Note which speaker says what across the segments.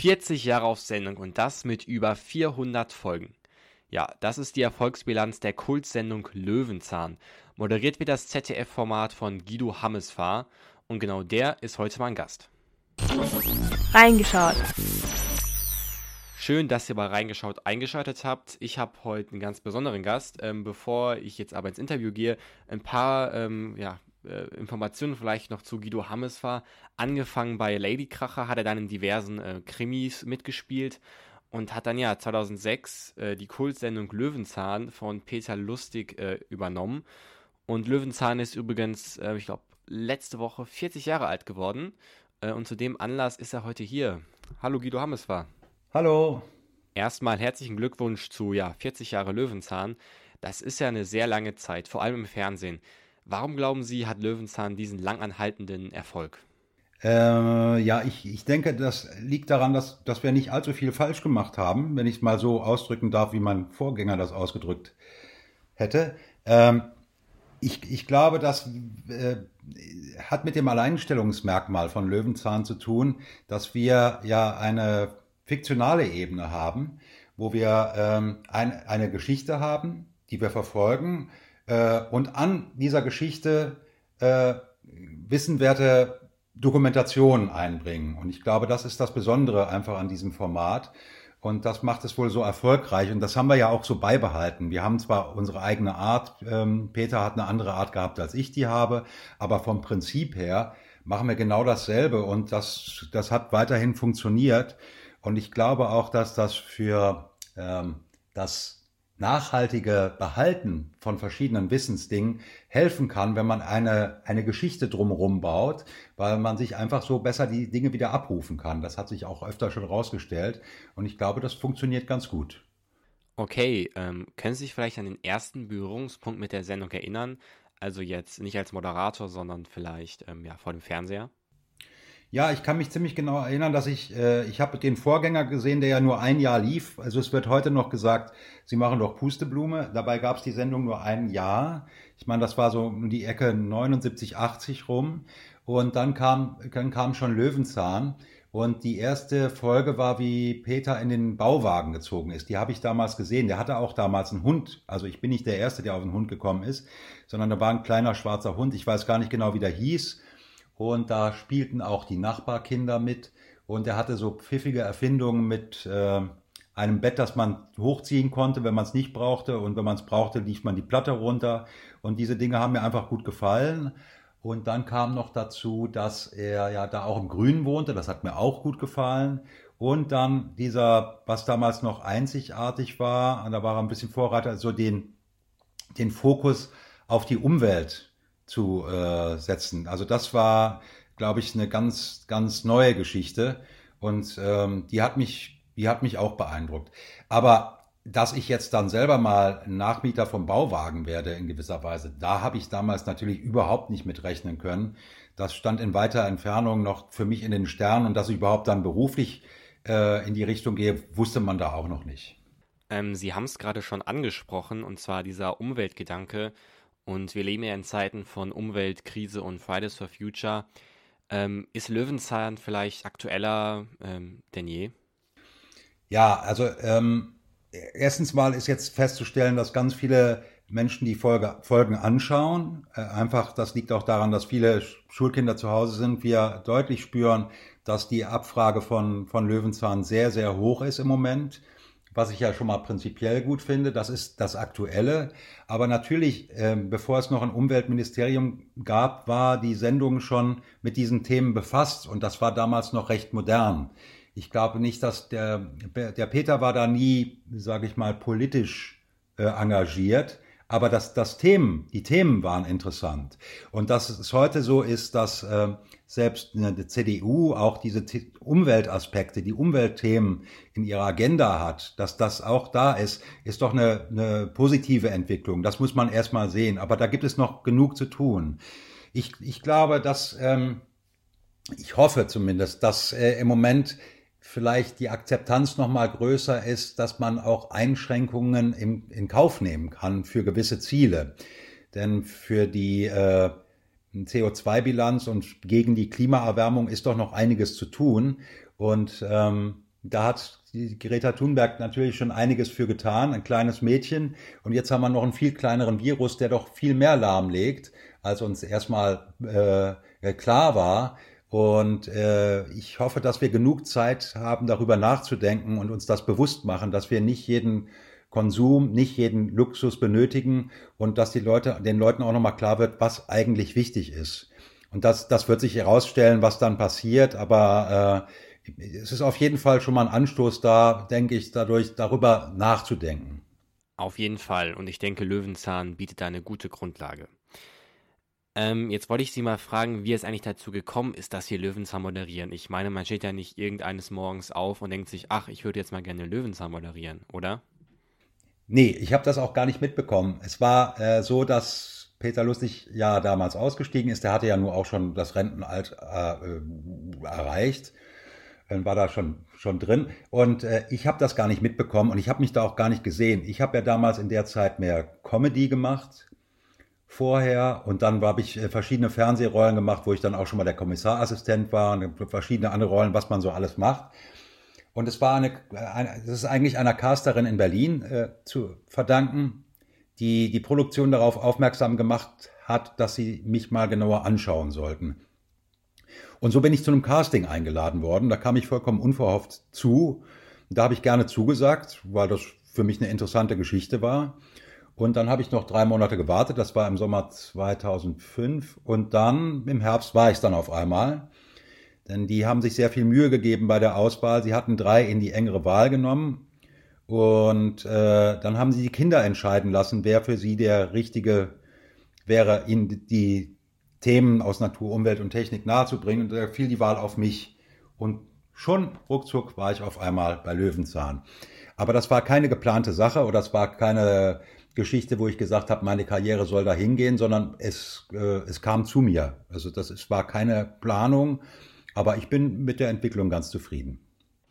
Speaker 1: 40 Jahre auf Sendung und das mit über 400 Folgen. Ja, das ist die Erfolgsbilanz der Kultsendung Löwenzahn. Moderiert wird das ZDF-Format von Guido Hammesfahr und genau der ist heute mein Gast.
Speaker 2: Reingeschaut.
Speaker 1: Schön, dass ihr bei Reingeschaut eingeschaltet habt. Ich habe heute einen ganz besonderen Gast. Ähm, bevor ich jetzt aber ins Interview gehe, ein paar ähm, ja, äh, Informationen vielleicht noch zu Guido Hammes war. Angefangen bei Ladykracher hat er dann in diversen äh, Krimis mitgespielt und hat dann ja 2006 äh, die Kultsendung Löwenzahn von Peter Lustig äh, übernommen. Und Löwenzahn ist übrigens, äh, ich glaube, letzte Woche 40 Jahre alt geworden. Äh, und zu dem Anlass ist er heute hier. Hallo Guido Hammes war.
Speaker 3: Hallo.
Speaker 1: Erstmal herzlichen Glückwunsch zu ja, 40 Jahre Löwenzahn. Das ist ja eine sehr lange Zeit, vor allem im Fernsehen. Warum glauben Sie, hat Löwenzahn diesen langanhaltenden Erfolg?
Speaker 3: Äh, ja, ich, ich denke, das liegt daran, dass, dass wir nicht allzu viel falsch gemacht haben, wenn ich es mal so ausdrücken darf, wie mein Vorgänger das ausgedrückt hätte. Ähm, ich, ich glaube, das äh, hat mit dem Alleinstellungsmerkmal von Löwenzahn zu tun, dass wir ja eine fiktionale Ebene haben, wo wir ähm, ein, eine Geschichte haben, die wir verfolgen äh, und an dieser Geschichte äh, wissenwerte Dokumentationen einbringen. Und ich glaube, das ist das Besondere einfach an diesem Format. Und das macht es wohl so erfolgreich. Und das haben wir ja auch so beibehalten. Wir haben zwar unsere eigene Art, ähm, Peter hat eine andere Art gehabt, als ich die habe, aber vom Prinzip her machen wir genau dasselbe. Und das, das hat weiterhin funktioniert. Und ich glaube auch, dass das für ähm, das nachhaltige Behalten von verschiedenen Wissensdingen helfen kann, wenn man eine, eine Geschichte drumherum baut, weil man sich einfach so besser die Dinge wieder abrufen kann. Das hat sich auch öfter schon rausgestellt und ich glaube, das funktioniert ganz gut.
Speaker 1: Okay, ähm, können Sie sich vielleicht an den ersten Berührungspunkt mit der Sendung erinnern? Also jetzt nicht als Moderator, sondern vielleicht ähm, ja, vor dem Fernseher?
Speaker 3: Ja, ich kann mich ziemlich genau erinnern, dass ich, äh, ich habe den Vorgänger gesehen, der ja nur ein Jahr lief. Also es wird heute noch gesagt, Sie machen doch Pusteblume. Dabei gab es die Sendung nur ein Jahr. Ich meine, das war so um die Ecke 79, 80 rum. Und dann kam, dann kam schon Löwenzahn. Und die erste Folge war, wie Peter in den Bauwagen gezogen ist. Die habe ich damals gesehen. Der hatte auch damals einen Hund. Also ich bin nicht der Erste, der auf den Hund gekommen ist, sondern da war ein kleiner schwarzer Hund. Ich weiß gar nicht genau, wie der hieß und da spielten auch die Nachbarkinder mit und er hatte so pfiffige Erfindungen mit äh, einem Bett, das man hochziehen konnte, wenn man es nicht brauchte und wenn man es brauchte, lief man die Platte runter und diese Dinge haben mir einfach gut gefallen. Und dann kam noch dazu, dass er ja da auch im Grünen wohnte, das hat mir auch gut gefallen. Und dann dieser, was damals noch einzigartig war, und da war er ein bisschen Vorreiter, so den, den Fokus auf die Umwelt zu äh, setzen. Also das war, glaube ich, eine ganz, ganz neue Geschichte und ähm, die hat mich, die hat mich auch beeindruckt. Aber dass ich jetzt dann selber mal Nachmieter vom Bauwagen werde in gewisser Weise, da habe ich damals natürlich überhaupt nicht mit rechnen können. Das stand in weiter Entfernung noch für mich in den Sternen und dass ich überhaupt dann beruflich äh, in die Richtung gehe, wusste man da auch noch nicht.
Speaker 1: Ähm, Sie haben es gerade schon angesprochen, und zwar dieser Umweltgedanke. Und wir leben ja in Zeiten von Umweltkrise und Fridays for Future. Ähm, ist Löwenzahn vielleicht aktueller ähm, denn je?
Speaker 3: Ja, also ähm, erstens mal ist jetzt festzustellen, dass ganz viele Menschen die Folge, Folgen anschauen. Äh, einfach, das liegt auch daran, dass viele Schulkinder zu Hause sind. Wir deutlich spüren, dass die Abfrage von, von Löwenzahn sehr, sehr hoch ist im Moment was ich ja schon mal prinzipiell gut finde, das ist das Aktuelle. Aber natürlich, äh, bevor es noch ein Umweltministerium gab, war die Sendung schon mit diesen Themen befasst und das war damals noch recht modern. Ich glaube nicht, dass der, der Peter war da nie, sage ich mal, politisch äh, engagiert. Aber das, das Themen, die Themen waren interessant. Und dass es heute so ist, dass äh, selbst eine CDU auch diese Umweltaspekte, die Umweltthemen in ihrer Agenda hat, dass das auch da ist, ist doch eine, eine positive Entwicklung. Das muss man erstmal sehen. Aber da gibt es noch genug zu tun. Ich, ich glaube, dass, ähm, ich hoffe zumindest, dass äh, im Moment vielleicht die Akzeptanz noch mal größer ist, dass man auch Einschränkungen im, in Kauf nehmen kann für gewisse Ziele. Denn für die äh, CO2-Bilanz und gegen die Klimaerwärmung ist doch noch einiges zu tun. Und ähm, Da hat die Greta Thunberg natürlich schon einiges für getan, ein kleines Mädchen. Und jetzt haben wir noch einen viel kleineren Virus, der doch viel mehr lahmlegt, als uns erstmal äh, klar war. Und äh, ich hoffe, dass wir genug Zeit haben, darüber nachzudenken und uns das bewusst machen, dass wir nicht jeden Konsum, nicht jeden Luxus benötigen und dass die Leute, den Leuten auch nochmal klar wird, was eigentlich wichtig ist. Und das, das wird sich herausstellen, was dann passiert, aber äh, es ist auf jeden Fall schon mal ein Anstoß da, denke ich, dadurch darüber nachzudenken.
Speaker 1: Auf jeden Fall. Und ich denke, Löwenzahn bietet eine gute Grundlage. Ähm, jetzt wollte ich Sie mal fragen, wie es eigentlich dazu gekommen ist, dass Sie Löwenzahn moderieren. Ich meine, man steht ja nicht irgendeines Morgens auf und denkt sich, ach, ich würde jetzt mal gerne Löwenzahn moderieren, oder?
Speaker 3: Nee, ich habe das auch gar nicht mitbekommen. Es war äh, so, dass Peter Lustig ja damals ausgestiegen ist. Der hatte ja nur auch schon das Rentenalter äh, erreicht. Dann war da schon, schon drin. Und äh, ich habe das gar nicht mitbekommen und ich habe mich da auch gar nicht gesehen. Ich habe ja damals in der Zeit mehr Comedy gemacht vorher und dann habe ich äh, verschiedene Fernsehrollen gemacht, wo ich dann auch schon mal der Kommissarassistent war und verschiedene andere Rollen, was man so alles macht. Und es war eine, eine das ist eigentlich einer Casterin in Berlin äh, zu verdanken, die die Produktion darauf aufmerksam gemacht hat, dass sie mich mal genauer anschauen sollten. Und so bin ich zu einem Casting eingeladen worden. Da kam ich vollkommen unverhofft zu. Da habe ich gerne zugesagt, weil das für mich eine interessante Geschichte war. Und dann habe ich noch drei Monate gewartet. Das war im Sommer 2005. Und dann im Herbst war ich dann auf einmal. Denn die haben sich sehr viel Mühe gegeben bei der Auswahl. Sie hatten drei in die engere Wahl genommen. Und äh, dann haben sie die Kinder entscheiden lassen, wer für sie der richtige wäre, ihnen die Themen aus Natur, Umwelt und Technik nahezubringen. Und da fiel die Wahl auf mich. Und schon ruckzuck war ich auf einmal bei Löwenzahn. Aber das war keine geplante Sache oder es war keine Geschichte, wo ich gesagt habe, meine Karriere soll da hingehen, sondern es, äh, es kam zu mir. Also das ist, war keine Planung, aber ich bin mit der Entwicklung ganz zufrieden.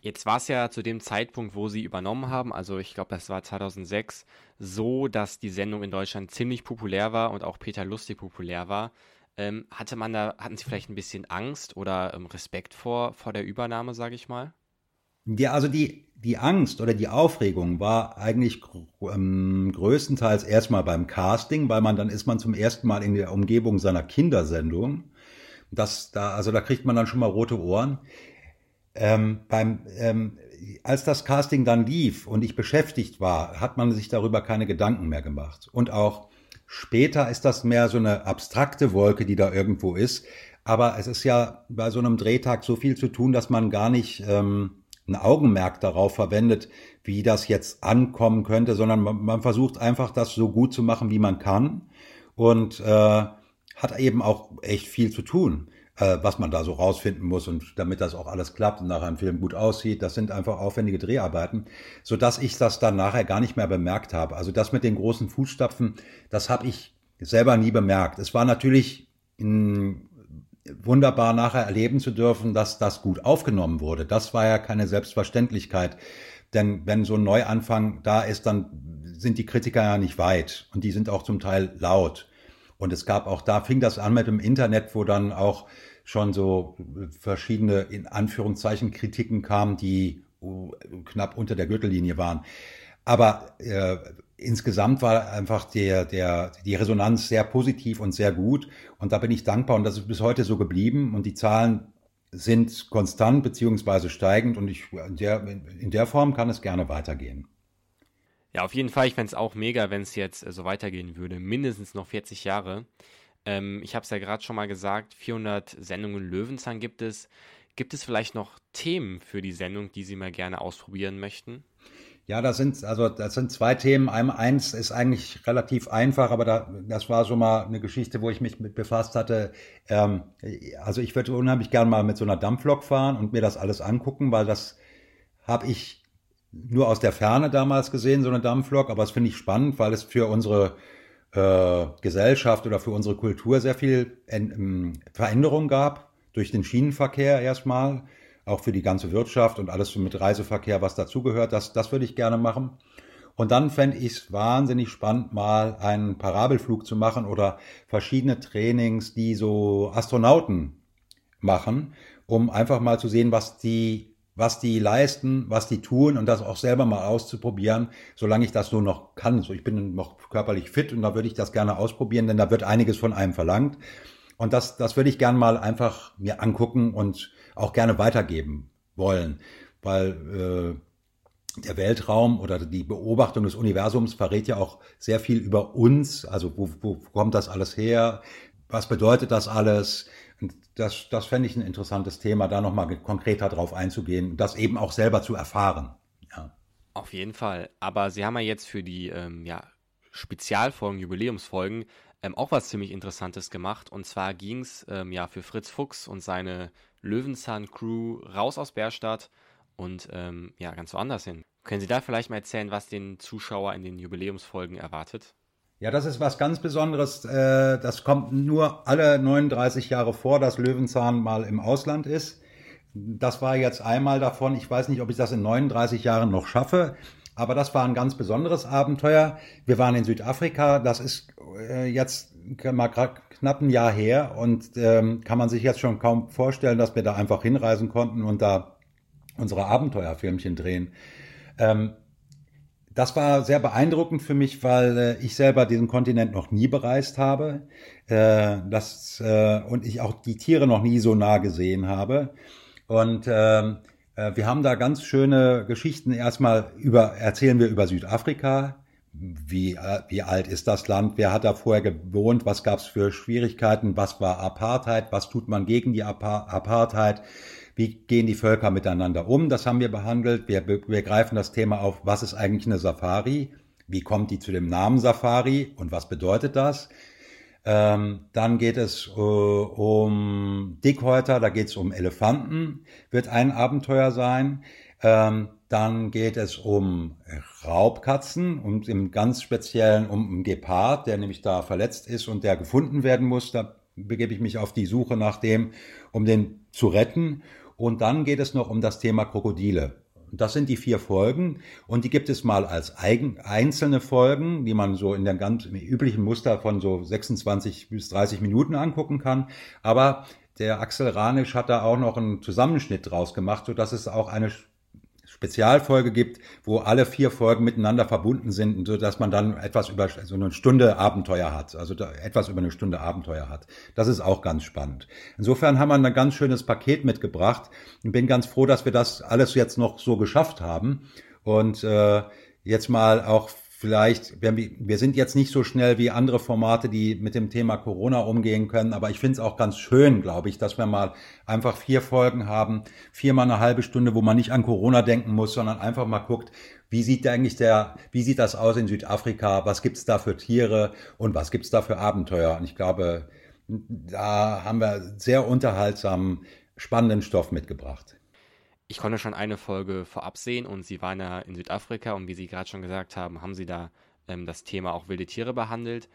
Speaker 1: Jetzt war es ja zu dem Zeitpunkt, wo Sie übernommen haben, also ich glaube, das war 2006, so, dass die Sendung in Deutschland ziemlich populär war und auch Peter Lustig populär war. Ähm, hatte man da, hatten Sie vielleicht ein bisschen Angst oder ähm, Respekt vor, vor der Übernahme, sage ich mal?
Speaker 3: Ja, also die, die Angst oder die Aufregung war eigentlich ähm, größtenteils erstmal beim Casting, weil man dann ist man zum ersten Mal in der Umgebung seiner Kindersendung das da, also da kriegt man dann schon mal rote Ohren. Ähm, beim, ähm, als das Casting dann lief und ich beschäftigt war, hat man sich darüber keine Gedanken mehr gemacht. Und auch später ist das mehr so eine abstrakte Wolke, die da irgendwo ist. Aber es ist ja bei so einem Drehtag so viel zu tun, dass man gar nicht ähm, ein Augenmerk darauf verwendet, wie das jetzt ankommen könnte, sondern man, man versucht einfach, das so gut zu machen, wie man kann. Und äh, hat eben auch echt viel zu tun, äh, was man da so rausfinden muss und damit das auch alles klappt und nachher ein Film gut aussieht. Das sind einfach aufwendige Dreharbeiten, so dass ich das dann nachher gar nicht mehr bemerkt habe. Also das mit den großen Fußstapfen, das habe ich selber nie bemerkt. Es war natürlich in, wunderbar nachher erleben zu dürfen, dass das gut aufgenommen wurde. Das war ja keine Selbstverständlichkeit. Denn wenn so ein Neuanfang da ist, dann sind die Kritiker ja nicht weit und die sind auch zum Teil laut. Und es gab auch da, fing das an mit dem Internet, wo dann auch schon so verschiedene, in Anführungszeichen, Kritiken kamen, die knapp unter der Gürtellinie waren. Aber äh, insgesamt war einfach der, der, die Resonanz sehr positiv und sehr gut. Und da bin ich dankbar und das ist bis heute so geblieben. Und die Zahlen sind konstant beziehungsweise steigend und ich, in, der, in der Form kann es gerne weitergehen.
Speaker 1: Ja, auf jeden Fall. Ich fände es auch mega, wenn es jetzt äh, so weitergehen würde. Mindestens noch 40 Jahre. Ähm, ich habe es ja gerade schon mal gesagt, 400 Sendungen Löwenzahn gibt es. Gibt es vielleicht noch Themen für die Sendung, die Sie mal gerne ausprobieren möchten?
Speaker 3: Ja, das sind, also, das sind zwei Themen. Eins ist eigentlich relativ einfach, aber da, das war schon mal eine Geschichte, wo ich mich mit befasst hatte. Ähm, also ich würde unheimlich gern mal mit so einer Dampflok fahren und mir das alles angucken, weil das habe ich nur aus der Ferne damals gesehen, so eine Dampflok, aber das finde ich spannend, weil es für unsere äh, Gesellschaft oder für unsere Kultur sehr viel ähm, Veränderung gab, durch den Schienenverkehr erstmal, auch für die ganze Wirtschaft und alles mit Reiseverkehr, was dazugehört, das, das würde ich gerne machen. Und dann fände ich es wahnsinnig spannend, mal einen Parabelflug zu machen oder verschiedene Trainings, die so Astronauten machen, um einfach mal zu sehen, was die was die leisten, was die tun und das auch selber mal auszuprobieren, solange ich das so noch kann. So, ich bin noch körperlich fit und da würde ich das gerne ausprobieren, denn da wird einiges von einem verlangt. Und das, das würde ich gerne mal einfach mir angucken und auch gerne weitergeben wollen, weil äh, der Weltraum oder die Beobachtung des Universums verrät ja auch sehr viel über uns. Also wo, wo kommt das alles her? Was bedeutet das alles? Und das, das fände ich ein interessantes Thema, da nochmal konkreter drauf einzugehen, das eben auch selber zu erfahren. Ja.
Speaker 1: Auf jeden Fall. Aber Sie haben ja jetzt für die ähm, ja, Spezialfolgen, Jubiläumsfolgen ähm, auch was ziemlich Interessantes gemacht. Und zwar ging es ähm, ja für Fritz Fuchs und seine Löwenzahn-Crew raus aus Bärstadt und ähm, ja, ganz woanders hin. Können Sie da vielleicht mal erzählen, was den Zuschauer in den Jubiläumsfolgen erwartet?
Speaker 3: Ja, das ist was ganz Besonderes. Äh, das kommt nur alle 39 Jahre vor, dass Löwenzahn mal im Ausland ist. Das war jetzt einmal davon. Ich weiß nicht, ob ich das in 39 Jahren noch schaffe. Aber das war ein ganz besonderes Abenteuer. Wir waren in Südafrika. Das ist äh, jetzt mal knapp ein Jahr her und ähm, kann man sich jetzt schon kaum vorstellen, dass wir da einfach hinreisen konnten und da unsere Abenteuerfilmchen drehen. Ähm, das war sehr beeindruckend für mich, weil äh, ich selber diesen Kontinent noch nie bereist habe äh, das, äh, und ich auch die Tiere noch nie so nah gesehen habe. Und äh, wir haben da ganz schöne Geschichten. Erstmal über, erzählen wir über Südafrika. Wie, äh, wie alt ist das Land? Wer hat da vorher gewohnt? Was gab es für Schwierigkeiten? Was war Apartheid? Was tut man gegen die Apartheid? Wie gehen die Völker miteinander um? Das haben wir behandelt. Wir, wir greifen das Thema auf, was ist eigentlich eine Safari? Wie kommt die zu dem Namen Safari und was bedeutet das? Ähm, dann geht es äh, um Dickhäuter, da geht es um Elefanten, wird ein Abenteuer sein. Ähm, dann geht es um Raubkatzen und im ganz speziellen um einen Gepard, der nämlich da verletzt ist und der gefunden werden muss. Da begebe ich mich auf die Suche nach dem, um den zu retten. Und dann geht es noch um das Thema Krokodile. Das sind die vier Folgen und die gibt es mal als eigen, einzelne Folgen, die man so in dem ganz üblichen Muster von so 26 bis 30 Minuten angucken kann. Aber der Axel Ranisch hat da auch noch einen Zusammenschnitt draus gemacht, so dass es auch eine Spezialfolge gibt, wo alle vier Folgen miteinander verbunden sind, so dass man dann etwas über so eine Stunde Abenteuer hat, also etwas über eine Stunde Abenteuer hat. Das ist auch ganz spannend. Insofern haben wir ein ganz schönes Paket mitgebracht und bin ganz froh, dass wir das alles jetzt noch so geschafft haben und äh, jetzt mal auch vielleicht, wir sind jetzt nicht so schnell wie andere Formate, die mit dem Thema Corona umgehen können, aber ich finde es auch ganz schön, glaube ich, dass wir mal einfach vier Folgen haben, viermal eine halbe Stunde, wo man nicht an Corona denken muss, sondern einfach mal guckt, wie sieht eigentlich der, wie sieht das aus in Südafrika, was gibt's da für Tiere und was gibt's da für Abenteuer? Und ich glaube, da haben wir sehr unterhaltsamen, spannenden Stoff mitgebracht.
Speaker 1: Ich konnte schon eine Folge vorab sehen und Sie waren ja in Südafrika und wie Sie gerade schon gesagt haben, haben Sie da ähm, das Thema auch wilde Tiere behandelt.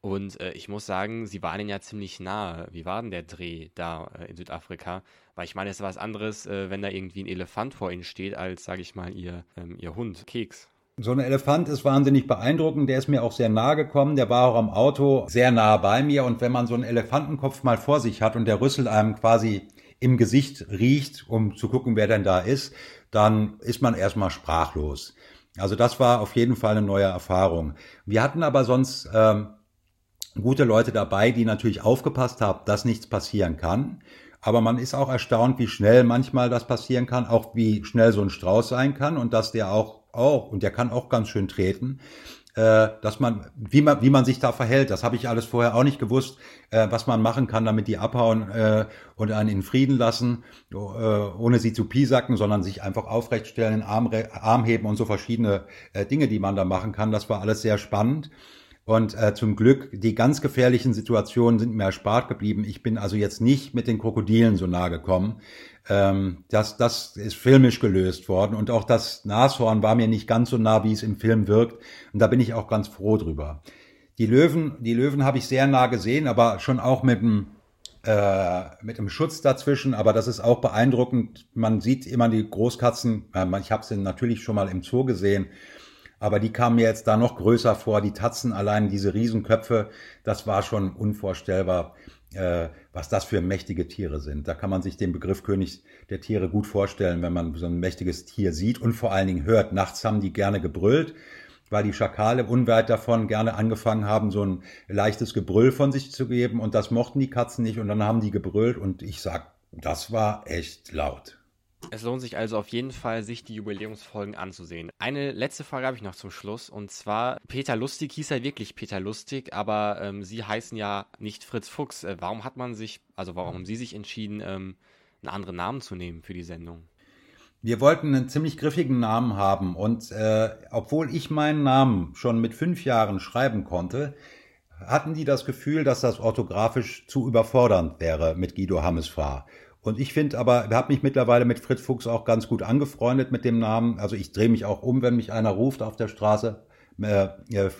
Speaker 1: Und äh, ich muss sagen, Sie waren ja ziemlich nahe. Wie war denn der Dreh da äh, in Südafrika? Weil ich meine, es ist was anderes, äh, wenn da irgendwie ein Elefant vor Ihnen steht, als, sage ich mal, Ihr, ähm, Ihr Hund, Keks.
Speaker 3: So ein Elefant ist wahnsinnig beeindruckend. Der ist mir auch sehr nahe gekommen. Der war auch am Auto sehr nah bei mir. Und wenn man so einen Elefantenkopf mal vor sich hat und der Rüssel einem quasi im Gesicht riecht, um zu gucken, wer denn da ist, dann ist man erstmal sprachlos. Also das war auf jeden Fall eine neue Erfahrung. Wir hatten aber sonst ähm, gute Leute dabei, die natürlich aufgepasst haben, dass nichts passieren kann. Aber man ist auch erstaunt, wie schnell manchmal das passieren kann, auch wie schnell so ein Strauß sein kann und dass der auch, auch, und der kann auch ganz schön treten äh, dass man, wie man, wie man sich da verhält. Das habe ich alles vorher auch nicht gewusst, äh, was man machen kann, damit die abhauen äh, und einen in Frieden lassen, äh, ohne sie zu piesacken, sondern sich einfach aufrecht stellen, Arm, Arm heben und so verschiedene äh, Dinge, die man da machen kann. Das war alles sehr spannend. Und äh, zum Glück, die ganz gefährlichen Situationen sind mir erspart geblieben. Ich bin also jetzt nicht mit den Krokodilen so nahe gekommen. Ähm, das, das ist filmisch gelöst worden. Und auch das Nashorn war mir nicht ganz so nah, wie es im Film wirkt. Und da bin ich auch ganz froh drüber. Die Löwen, die Löwen habe ich sehr nah gesehen, aber schon auch mit dem äh, mit dem Schutz dazwischen, aber das ist auch beeindruckend. Man sieht immer die Großkatzen, ich habe sie natürlich schon mal im Zoo gesehen, aber die kamen mir jetzt da noch größer vor. Die Tatzen allein, diese Riesenköpfe, das war schon unvorstellbar. Äh, was das für mächtige Tiere sind. Da kann man sich den Begriff König der Tiere gut vorstellen, wenn man so ein mächtiges Tier sieht und vor allen Dingen hört. Nachts haben die gerne gebrüllt, weil die Schakale unweit davon gerne angefangen haben, so ein leichtes Gebrüll von sich zu geben und das mochten die Katzen nicht und dann haben die gebrüllt und ich sag, das war echt laut.
Speaker 1: Es lohnt sich also auf jeden Fall, sich die Jubiläumsfolgen anzusehen. Eine letzte Frage habe ich noch zum Schluss. Und zwar, Peter Lustig hieß ja wirklich Peter Lustig, aber ähm, Sie heißen ja nicht Fritz Fuchs. Äh, warum hat man sich, also warum haben Sie sich entschieden, ähm, einen anderen Namen zu nehmen für die Sendung?
Speaker 3: Wir wollten einen ziemlich griffigen Namen haben und äh, obwohl ich meinen Namen schon mit fünf Jahren schreiben konnte, hatten die das Gefühl, dass das orthografisch zu überfordernd wäre mit Guido Hammesfahr. Und ich finde aber, ich habe mich mittlerweile mit Fritz Fuchs auch ganz gut angefreundet mit dem Namen. Also ich drehe mich auch um, wenn mich einer ruft auf der Straße. Äh,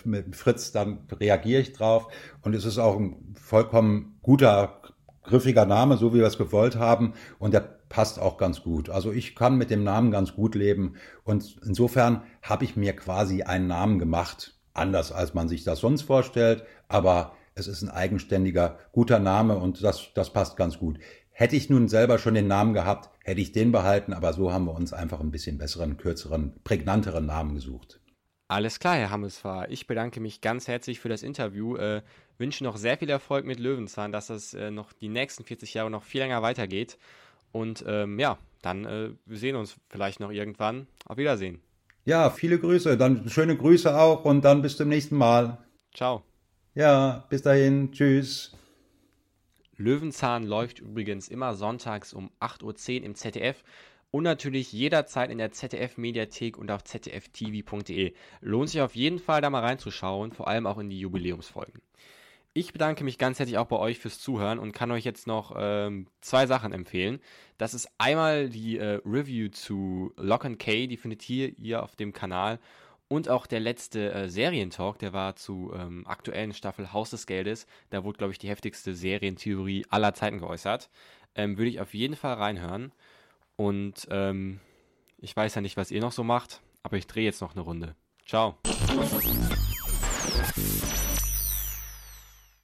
Speaker 3: mit Fritz, dann reagiere ich drauf. Und es ist auch ein vollkommen guter, griffiger Name, so wie wir es gewollt haben. Und der passt auch ganz gut. Also ich kann mit dem Namen ganz gut leben. Und insofern habe ich mir quasi einen Namen gemacht. Anders als man sich das sonst vorstellt. Aber es ist ein eigenständiger, guter Name und das, das passt ganz gut. Hätte ich nun selber schon den Namen gehabt, hätte ich den behalten, aber so haben wir uns einfach ein bisschen besseren, kürzeren, prägnanteren Namen gesucht.
Speaker 1: Alles klar, Herr Hammesfahr. Ich bedanke mich ganz herzlich für das Interview. Äh, wünsche noch sehr viel Erfolg mit Löwenzahn, dass das äh, noch die nächsten 40 Jahre noch viel länger weitergeht. Und ähm, ja, dann äh, wir sehen uns vielleicht noch irgendwann. Auf Wiedersehen.
Speaker 3: Ja, viele Grüße. Dann schöne Grüße auch und dann bis zum nächsten Mal.
Speaker 1: Ciao.
Speaker 3: Ja, bis dahin. Tschüss.
Speaker 1: Löwenzahn läuft übrigens immer sonntags um 8.10 Uhr im ZDF und natürlich jederzeit in der ZDF-Mediathek und auf zdftv.de. Lohnt sich auf jeden Fall da mal reinzuschauen, vor allem auch in die Jubiläumsfolgen. Ich bedanke mich ganz herzlich auch bei euch fürs Zuhören und kann euch jetzt noch ähm, zwei Sachen empfehlen. Das ist einmal die äh, Review zu Lock and Key, die findet ihr hier auf dem Kanal und auch der letzte äh, Serientalk, der war zu ähm, aktuellen Staffel Haus des Geldes. Da wurde, glaube ich, die heftigste Serientheorie aller Zeiten geäußert. Ähm, Würde ich auf jeden Fall reinhören. Und ähm, ich weiß ja nicht, was ihr noch so macht, aber ich drehe jetzt noch eine Runde. Ciao.